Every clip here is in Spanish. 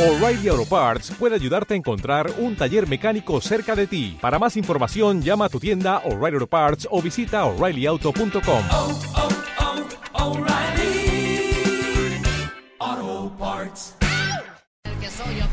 O'Reilly Auto Parts puede ayudarte a encontrar un taller mecánico cerca de ti. Para más información, llama a tu tienda O'Reilly Auto Parts o visita oreillyauto.com. oh, oh, Parts.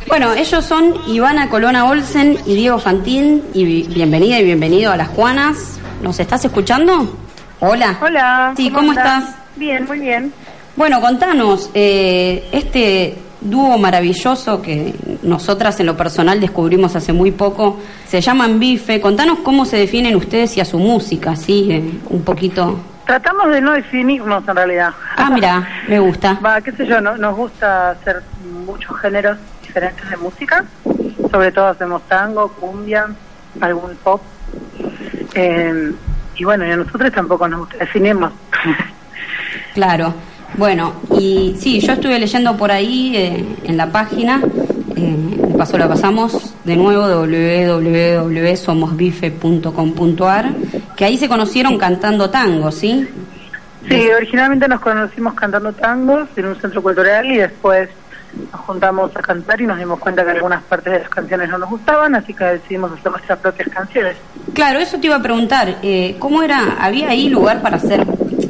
Bueno, ellos son Ivana Colona Olsen y Diego Fantín. Y bi- bienvenida y bienvenido a Las Juanas. ¿Nos estás escuchando? Hola. Hola. Sí, ¿cómo, estás? Bien, muy bien. Bueno, contanos, eh, este dúo maravilloso que nosotras en lo personal descubrimos hace muy poco, se llaman Bife. Contanos cómo se definen ustedes y a su música, así, eh, un poquito. Tratamos de no definirnos en realidad. Ah, mira, me gusta. Va, qué sé yo, no- nos gusta hacer muchos géneros diferentes de música. Sobre todo hacemos tango, cumbia, algún pop. Eh, y bueno, y a nosotros tampoco nos gusta definirnos. Claro. Bueno, y sí, yo estuve leyendo por ahí eh, en la página, eh, de paso la pasamos de nuevo, www.somosbife.com.ar, que ahí se conocieron cantando tango, ¿sí? Sí, originalmente nos conocimos cantando tangos en un centro cultural y después nos juntamos a cantar y nos dimos cuenta que algunas partes de las canciones no nos gustaban, así que decidimos hacer nuestras propias canciones. Claro, eso te iba a preguntar, eh, ¿cómo era? ¿Había ahí lugar para hacer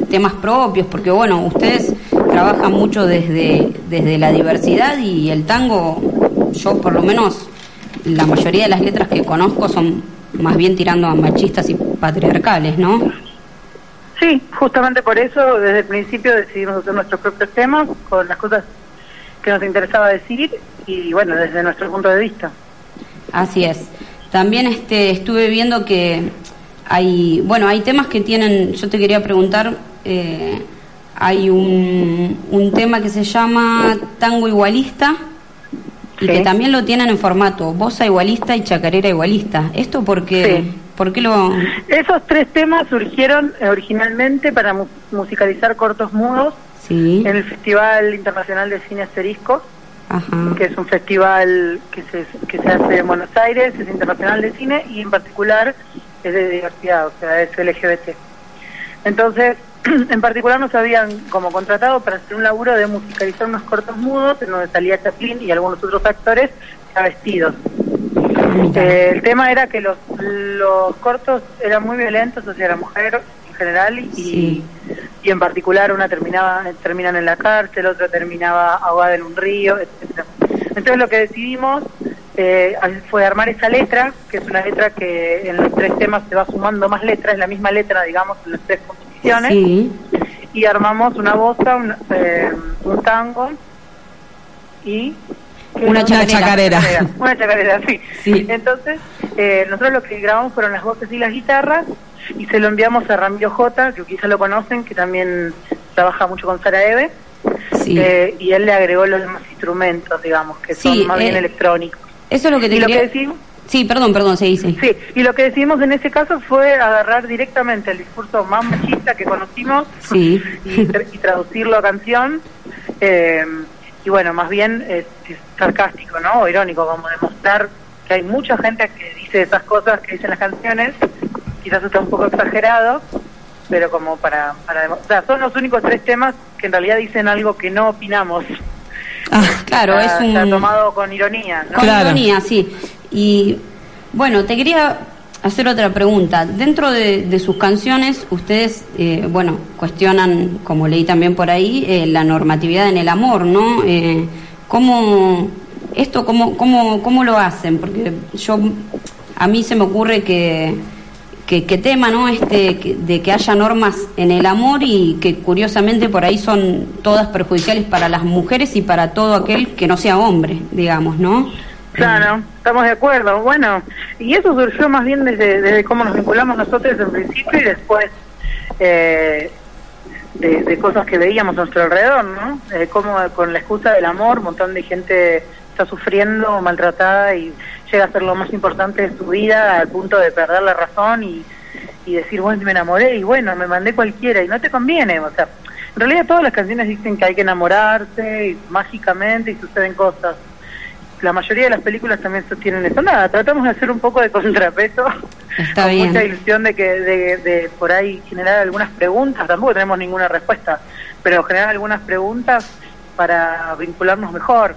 temas propios? Porque bueno, ustedes trabajan mucho desde, desde la diversidad y el tango, yo por lo menos, la mayoría de las letras que conozco son más bien tirando a machistas y patriarcales, ¿no? Sí, justamente por eso desde el principio decidimos hacer nuestros propios temas con las cosas que nos interesaba decir y bueno, desde nuestro punto de vista. Así es. También este, estuve viendo que hay, bueno, hay temas que tienen, yo te quería preguntar, eh, hay un, un tema que se llama Tango Igualista y Sí. que también lo tienen en formato bossa igualista y chacarera igualista. ¿Esto por qué, Sí. por qué lo...? Esos tres temas surgieron eh, originalmente para mu- musicalizar cortos mudos Sí, en el Festival Internacional de Cine Asterisco, ajá. que es un festival que se, que se hace en Buenos Aires, es internacional de cine y en particular es de diversidad, o sea, es LGBT. Entonces, en particular nos habían como contratado para hacer un laburo de musicalizar unos cortos mudos en donde salía Chaplin y algunos otros actores ya vestidos. Eh, el tema era que los, los cortos eran muy violentos hacia la mujer en general y, Sí. y en particular una terminaba terminan en la cárcel, otra terminaba ahogada en un río, etcétera. Entonces lo que decidimos eh, fue armar esa letra, que es una letra que en los tres temas se va sumando más letras, es la misma letra, digamos, en las tres Sí, y armamos una bossa, un, eh, un tango y Una chacarera. Una chacarera, sí. Sí. Entonces, eh, nosotros lo que grabamos fueron las voces y las guitarras y se lo enviamos a Ramiro J, que quizá lo conocen, que también trabaja mucho con Sara Eve, sí. eh, y él le agregó los demás instrumentos, digamos, que son Sí, más bien eh, electrónicos. Eso es lo que te Y lo que decimos, Sí, perdón, perdón, se dice. sí, y lo que decidimos en ese caso fue agarrar directamente el discurso más machista que conocimos Sí. y, tra- y traducirlo a canción. eh, y bueno, más bien sarcástico, ¿no? O irónico, como demostrar que hay mucha gente que dice esas cosas que dicen las canciones, quizás está un poco exagerado, pero como para, para demostrar. Son los únicos tres temas que en realidad dicen algo que no opinamos. Ah, claro, Está- es un... está tomado con ironía, ¿no? Con Claro. ironía, sí. Y bueno, te quería hacer otra pregunta. Dentro de, de sus canciones, ustedes, eh, bueno, cuestionan, como leí también por ahí, eh, la normatividad en el amor, ¿no? Eh, ¿Cómo esto, cómo, cómo, cómo lo hacen? Porque yo, a mí se me ocurre que que, que tema, ¿no? Este, que- de que haya normas en el amor y que curiosamente por ahí son todas perjudiciales para las mujeres y para todo aquel que no sea hombre, digamos, ¿no? Claro, estamos de acuerdo. Bueno, y eso surgió más bien desde, desde cómo nos vinculamos nosotros en principio y después eh, de, de cosas que veíamos a nuestro alrededor, ¿no? Eh, cómo con la excusa del amor un montón de gente está sufriendo, maltratada y llega a ser lo más importante de su vida al punto de perder la razón y, y decir, bueno, me enamoré y bueno, me mandé cualquiera y no te conviene, o sea, en realidad todas las canciones dicen que hay que enamorarse y mágicamente y suceden cosas la mayoría de las películas también sostienen eso. Nada, tratamos de hacer un poco de contrapeso, Está con bien. mucha ilusión de que de, de por ahí generar algunas preguntas, tampoco tenemos ninguna respuesta, pero generar algunas preguntas para vincularnos mejor.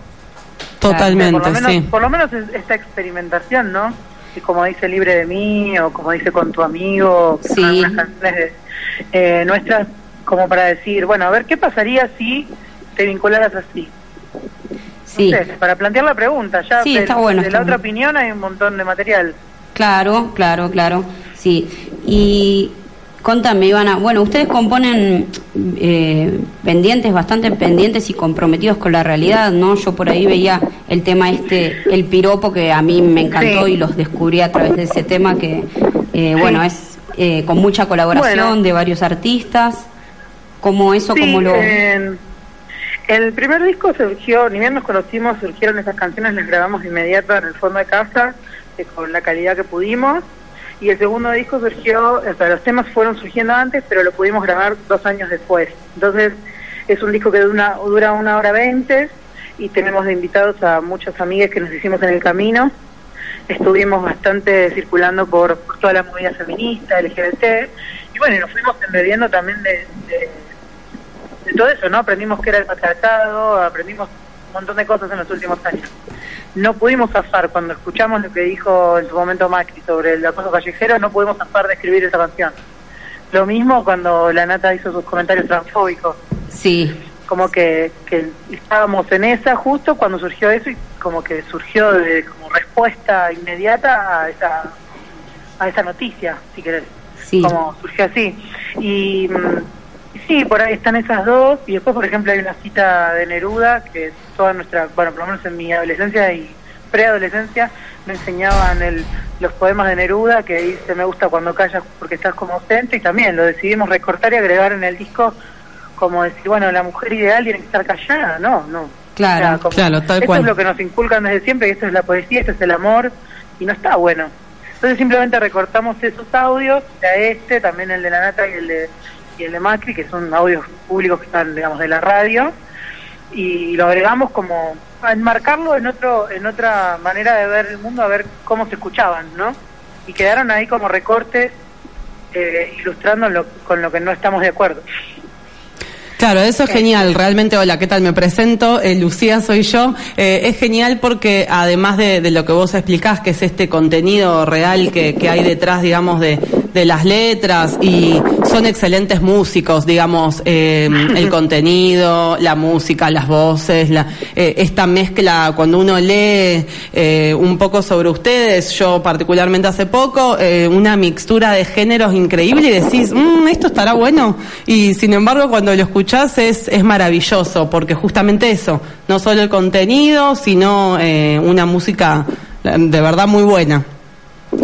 Totalmente, por lo menos, sí. Por lo menos es- esta experimentación, ¿no? Y como dice Libre de mí, o como dice Con tu amigo, Sí. algunas canciones de- eh, nuestras, como para decir, bueno, a ver, ¿qué pasaría si te vincularas así? Sí. No sé, para plantear la pregunta, ya Sí, de, está bueno, de está la otra opinión hay un montón de material. Claro, claro, claro. Sí. Y contame, Ivana, bueno, ustedes componen eh, pendientes, bastante pendientes y comprometidos con la realidad, ¿no? Yo por ahí veía el tema este, el piropo, que a mí me encantó Sí. y los descubrí a través de ese tema que, eh, Sí. bueno, es eh, con mucha colaboración Bueno. de varios artistas. ¿Cómo eso, Sí, cómo lo...? eh, el primer disco surgió, ni bien nos conocimos, surgieron esas canciones, las grabamos de inmediato en el fondo de casa, eh, con la calidad que pudimos. Y el segundo disco surgió, o sea, los temas fueron surgiendo antes, pero lo pudimos grabar dos años después. Entonces, es un disco que dura dura una hora veinte y tenemos de invitados a muchas amigas que nos hicimos en el camino. Estuvimos bastante circulando por, toda la movida feminista, LGBT, y bueno, nos fuimos embebiendo también de, de- de todo eso, ¿no? Aprendimos que era el patriarcado, aprendimos un montón de cosas en los últimos años. No pudimos zafar cuando escuchamos lo que dijo en su momento Macri sobre el acoso callejero, no pudimos zafar de escribir esa canción. Lo mismo cuando la Nata hizo sus comentarios transfóbicos, Sí, como que, que estábamos en esa justo cuando surgió eso y como que surgió de, como respuesta inmediata a esa, a esa noticia, si querés sí. como surgió así. Y mm, sí, por ahí están esas dos. Y después, por ejemplo, hay una cita de Neruda, que toda nuestra, bueno, por lo menos en mi adolescencia y preadolescencia, me enseñaban el, los poemas de Neruda, que dice, me gusta cuando callas porque estás como ausente, y también lo decidimos recortar y agregar en el disco como decir, bueno, la mujer ideal tiene que estar callada, no, no. Claro. como- Claro, tal esto cual. es lo que nos inculcan desde siempre, que esto es la poesía, esto es el amor, y no está bueno. Entonces simplemente recortamos esos audios, a este, también el de la Nata y el de, y el de Macri, que son audios públicos que están, digamos, de la radio, y lo agregamos como a enmarcarlo en otro en otra manera de ver el mundo, a ver cómo se escuchaban, ¿no? Y quedaron ahí como recortes eh, ilustrando lo- con lo que no estamos de acuerdo. Claro, eso es genial. Realmente, hola, ¿qué tal? Me presento. Eh, Lucía soy yo. Eh, es genial porque además de, de lo que vos explicás, que es este contenido real que, que hay detrás, digamos, de, de las letras y son excelentes músicos, digamos, eh, el contenido, la música, las voces, la, eh, esta mezcla, cuando uno lee un poco sobre ustedes, yo particularmente hace poco, una mixtura de géneros increíble y decís, "Mm, esto estará bueno. Y sin embargo, cuando lo escuchás es, es maravilloso, porque justamente eso, no solo el contenido, sino eh, una música eh, de verdad muy buena.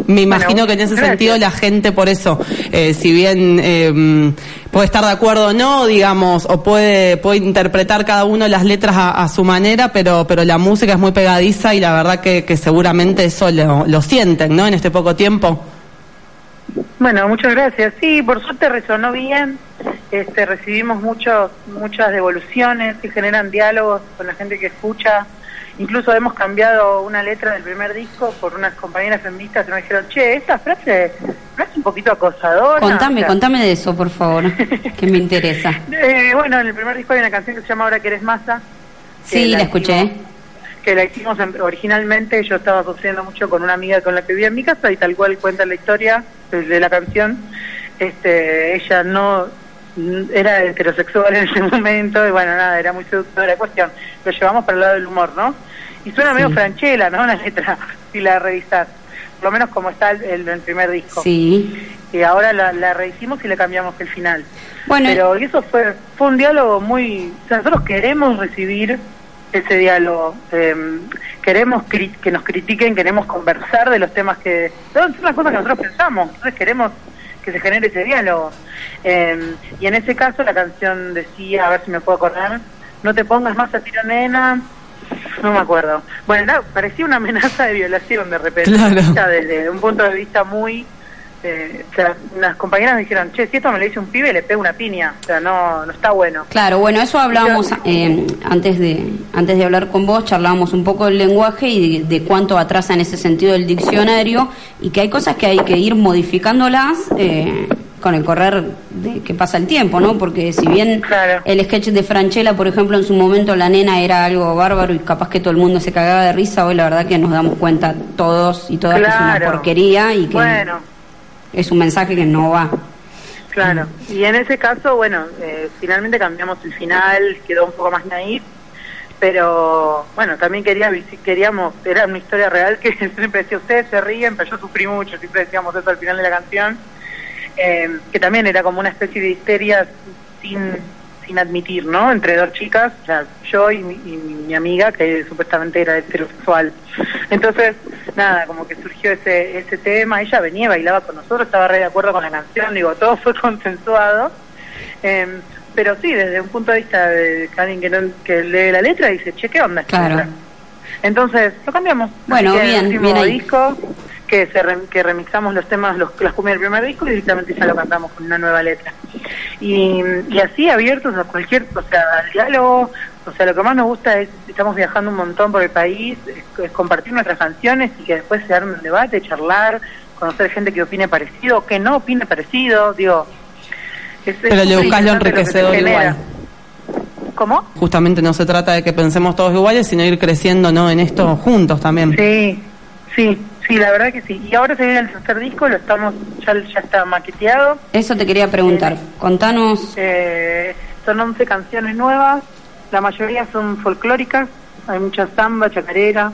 Me imagino que en ese gracias. sentido la gente por eso, eh, si bien eh, puede estar de acuerdo o no, digamos, o puede, puede interpretar cada uno las letras a, a su manera, pero, pero la música es muy pegadiza y la verdad que, que seguramente eso lo, lo sienten, ¿no? En este poco tiempo. Bueno, muchas gracias. Sí, por suerte resonó bien. Este, recibimos muchos, muchas devoluciones y generan diálogos con la gente que escucha. Incluso hemos cambiado una letra del primer disco por unas compañeras feministas que nos dijeron, che, esta frase no es un poquito acosadora. Contame, O sea, contame de eso, por favor, que me interesa. eh, bueno, en el primer disco hay una canción que se llama Ahora que eres masa. que Sí, la escuché. hicimos- que la hicimos en- originalmente, yo estaba sufriendo mucho con una amiga con la que vivía en mi casa y tal cual cuenta la historia de, de la canción. Este, ella no era heterosexual en ese momento y bueno, nada, era muy seductora la cuestión. Lo llevamos para el lado del humor, ¿no? Y suena medio franchela, ¿no? La letra, si la revisás. Por lo menos como está el, el- primer disco. Sí. Y ahora la, la rehicimos y le cambiamos el final. Bueno, Pero y eso fue fue un diálogo muy... O sea, nosotros queremos recibir ese diálogo. eh, queremos cri- que nos critiquen, queremos conversar de los temas que... Son las cosas que nosotros pensamos. Entonces queremos que se genere ese diálogo. Eh, y en ese caso la canción decía, a ver si me puedo acordar, no te pongas más a tiro nena, no me acuerdo. Bueno, no, parecía una amenaza de violación de repente, Claro. Desde un punto de vista muy... eh, o sea, unas compañeras me dijeron, che, si esto me lo dice un pibe, le pego una piña. O sea, no, no está bueno. Claro, bueno, eso hablábamos eh, antes de antes de hablar con vos, charlábamos un poco del lenguaje y de, de cuánto atrasa en ese sentido el diccionario y que hay cosas que hay que ir modificándolas eh, con el correr de que pasa el tiempo, ¿no? Porque si bien Claro. el sketch de Franchella, por ejemplo, en su momento la nena era algo bárbaro y capaz que todo el mundo se cagaba de risa, hoy la verdad que nos damos cuenta todos y todas que es una porquería y que Bueno, es un mensaje que no va. claro. Y en ese caso, bueno, eh, finalmente cambiamos el final, quedó un poco más naif, pero bueno, también quería, queríamos, era una historia real que siempre decía, ustedes se ríen, pero yo sufrí mucho, siempre decíamos eso al final de la canción, eh, que también era como una especie de histeria sin, sin admitir, ¿no? Entre dos chicas, o sea, yo y mi, y mi amiga, que supuestamente era heterosexual. Entonces, nada, como que surgió ese, ese tema, ella venía, bailaba con nosotros, estaba re de acuerdo con la canción, digo, todo fue consensuado. Eh, pero sí, desde un punto de vista de alguien que, no, que lee la letra, dice, che, ¿qué onda? Claro. letra?". Entonces, lo cambiamos. Bueno, bien, bien ahí. disco, que, se re- que remixamos los temas, los, las cumbias del primer disco y directamente ya lo cantamos con una nueva letra. Y, y así abiertos a cualquier, o sea, al diálogo, o sea, lo que más nos gusta es, estamos viajando un montón por el país, es, es compartir nuestras canciones y que después se arme un debate, charlar, conocer gente que opine parecido, que no opine parecido, digo... es- es Pero le buscás lo enriquecedor igual. ¿Cómo? Justamente no se trata de que pensemos todos iguales, sino ir creciendo ¿no? en esto juntos también. Sí, sí, sí, la verdad que sí. Y ahora se viene el tercer disco, lo estamos, ya, ya está maqueteado. Eso te quería preguntar. Eh, Contanos, Eh, son 11 canciones nuevas, la mayoría son folclóricas, hay mucha samba, chacarera.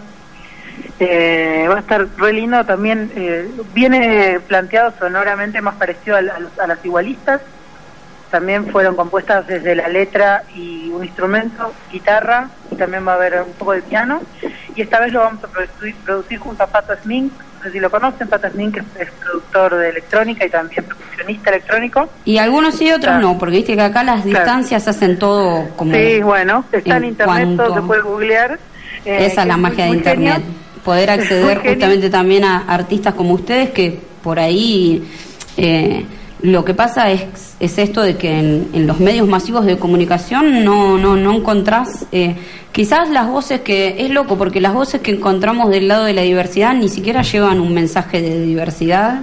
Eh, va a estar re lindo también, eh, viene planteado sonoramente más parecido a, a a las igualistas. También fueron compuestas desde la letra y un instrumento, guitarra, y también va a haber un poco de piano. Y esta vez lo vamos a producir, producir junto a Pato Smink, no sé si lo conocen, Pato Smink es, es productor de electrónica y también percusionista electrónico. y algunos sí, otros Claro. no, porque viste que acá las Claro. distancias hacen todo como... Sí, bueno, está en, en internet, todo se puede googlear. eh, Esa es la magia de Internet. Poder acceder justamente también a artistas como ustedes que por ahí eh, lo que pasa es, es esto de que en, en los medios masivos de comunicación no, no, no encontrás eh, quizás las voces que es loco porque las voces que encontramos del lado de la diversidad ni siquiera llevan un mensaje de diversidad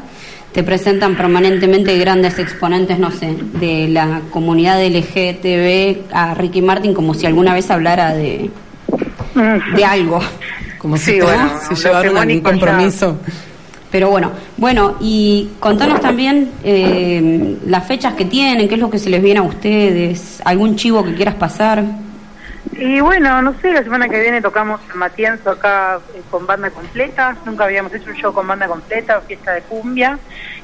te presentan permanentemente grandes exponentes, no sé, de la comunidad LGTB a Ricky Martin como si alguna vez hablara de, de algo. Como Sí, si, bueno, algún hegemónicos ya- compromiso. Pero bueno, bueno, y contanos también eh, las fechas que tienen, qué es lo que se les viene a ustedes, algún chivo que quieras pasar. Y bueno, no sé, la semana que viene tocamos en Matienzo acá eh, con banda completa. Nunca habíamos hecho un show con banda completa, fiesta de cumbia.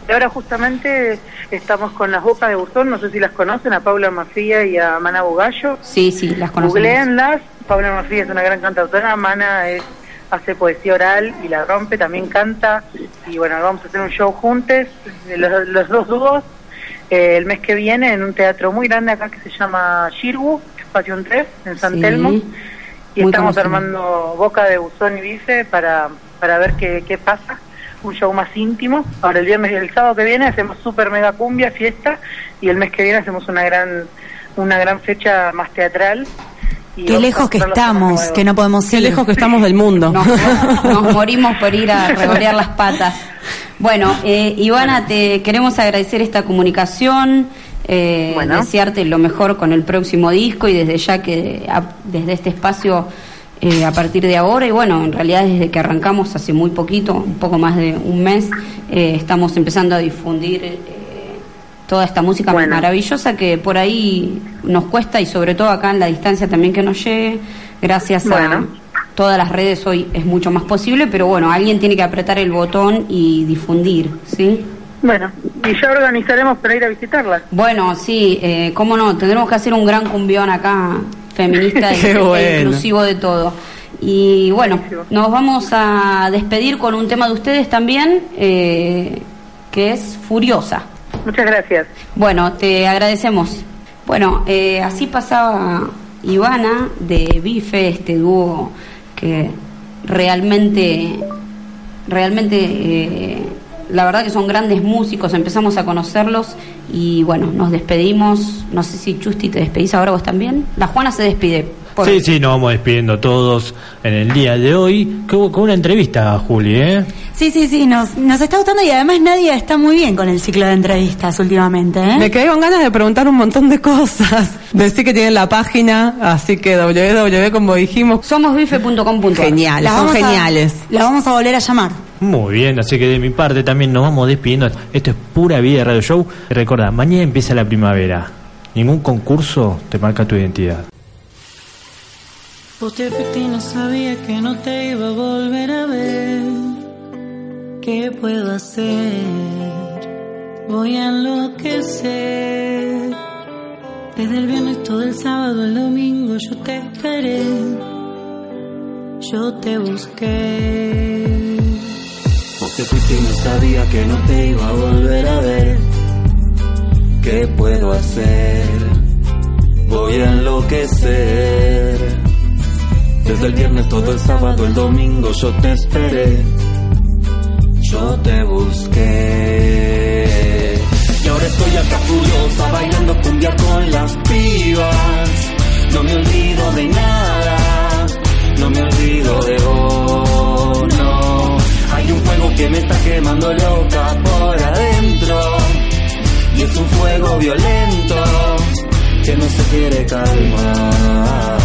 Y ahora justamente estamos con las bocas de Buzón, no sé si las conocen, a Paula Mafía y a Mana Bugallo. Sí, sí, las conocemos. Googleenlas. Paula Mafía es una gran cantautora, Mana es, hace poesía oral y la rompe, también canta. Y bueno, vamos a hacer un show juntos, los, los dos dúos, eh, el mes que viene en un teatro muy grande acá que se llama Shirgu, Espacio 3, en San Sí, Telmo. Y muy estamos conocido. armando Boca de Buzón y Bife para, para ver qué, qué pasa. Un show más íntimo. Ahora el viernes y el sábado que viene hacemos super mega cumbia, fiesta. Y el mes que viene hacemos una gran, una gran fecha más teatral. Y Qué lejos que estamos, que no podemos Qué ir. lejos que estamos del mundo. Nos, nos morimos por ir a revolear las patas. Bueno, eh, Ivana, te queremos agradecer esta comunicación, eh, Bueno. desearte lo mejor con el próximo disco y desde ya que a- desde este espacio eh, a partir de ahora y bueno, en realidad desde que arrancamos hace muy poquito, un poco más de un mes, eh, estamos empezando a difundir eh, toda esta música Bueno. maravillosa que por ahí nos cuesta y sobre todo acá en la distancia también que nos llegue, gracias a todas las redes hoy es mucho más posible, pero bueno, alguien tiene que apretar el botón y difundir, ¿sí? Bueno, y ya organizaremos para ir a visitarlas. Bueno, sí, eh, cómo no, tendremos que hacer un gran cumbión acá, feminista e- Qué e bueno. inclusivo de todo. Y bueno, nos vamos a despedir con un tema de ustedes también, eh, que es Furiosa. Muchas gracias. Bueno, te agradecemos. Bueno, eh, así pasaba Ivana de Bife, este dúo que realmente, realmente, eh, la verdad que son grandes músicos, empezamos a conocerlos y bueno, nos despedimos. No sé si Chusti te despedís ahora vos también. La Juana se despide. Por- Sí, sí, nos vamos despidiendo todos en el día de hoy con, con una entrevista, Juli, ¿eh? Sí, sí, sí, nos, nos está gustando y además Nadia está muy bien con el ciclo de entrevistas últimamente. ¿eh? Me quedé con ganas de preguntar un montón de cosas. Decir que tienen la página, así que www, como dijimos. Somosbife.com.ar. Genial, La son vamos a- geniales. la vamos a volver a llamar. Muy bien, así que de mi parte también nos vamos despidiendo. Esto es pura vida de Radio Show. Recuerda, mañana empieza la primavera. Ningún concurso te marca tu identidad. Y no sabía que no te iba a volver a ver. ¿Qué puedo hacer? Voy a enloquecer. Desde el viernes todo el sábado, el domingo yo te esperé. Yo te busqué. Vos te no sabía que no te iba a volver a ver. ¿Qué puedo hacer? Voy a enloquecer. Desde el viernes todo el sábado, el domingo yo te esperé. Yo te busqué. Y ahora estoy acá furiosa bailando cumbia con las pibas. No me olvido de nada. No me olvido de vos, no. Hay un fuego que me está quemando loca por adentro. Y es un fuego violento que no se quiere calmar.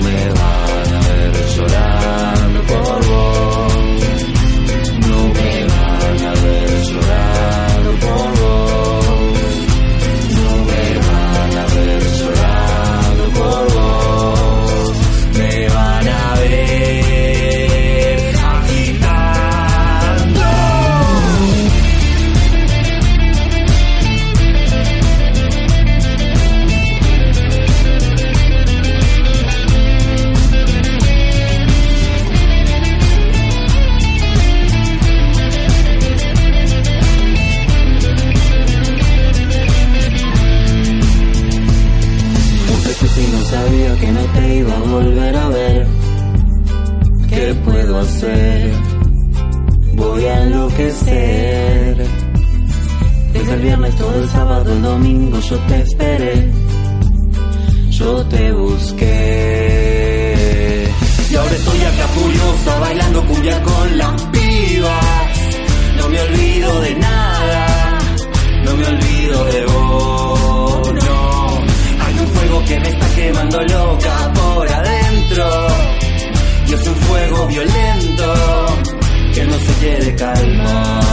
Me van a ver llorando por con las pibas. No me olvido de nada. No me olvido de vos, no. Hay un fuego que me está quemando loca por adentro. Y es un fuego violento que no se quiere calmar.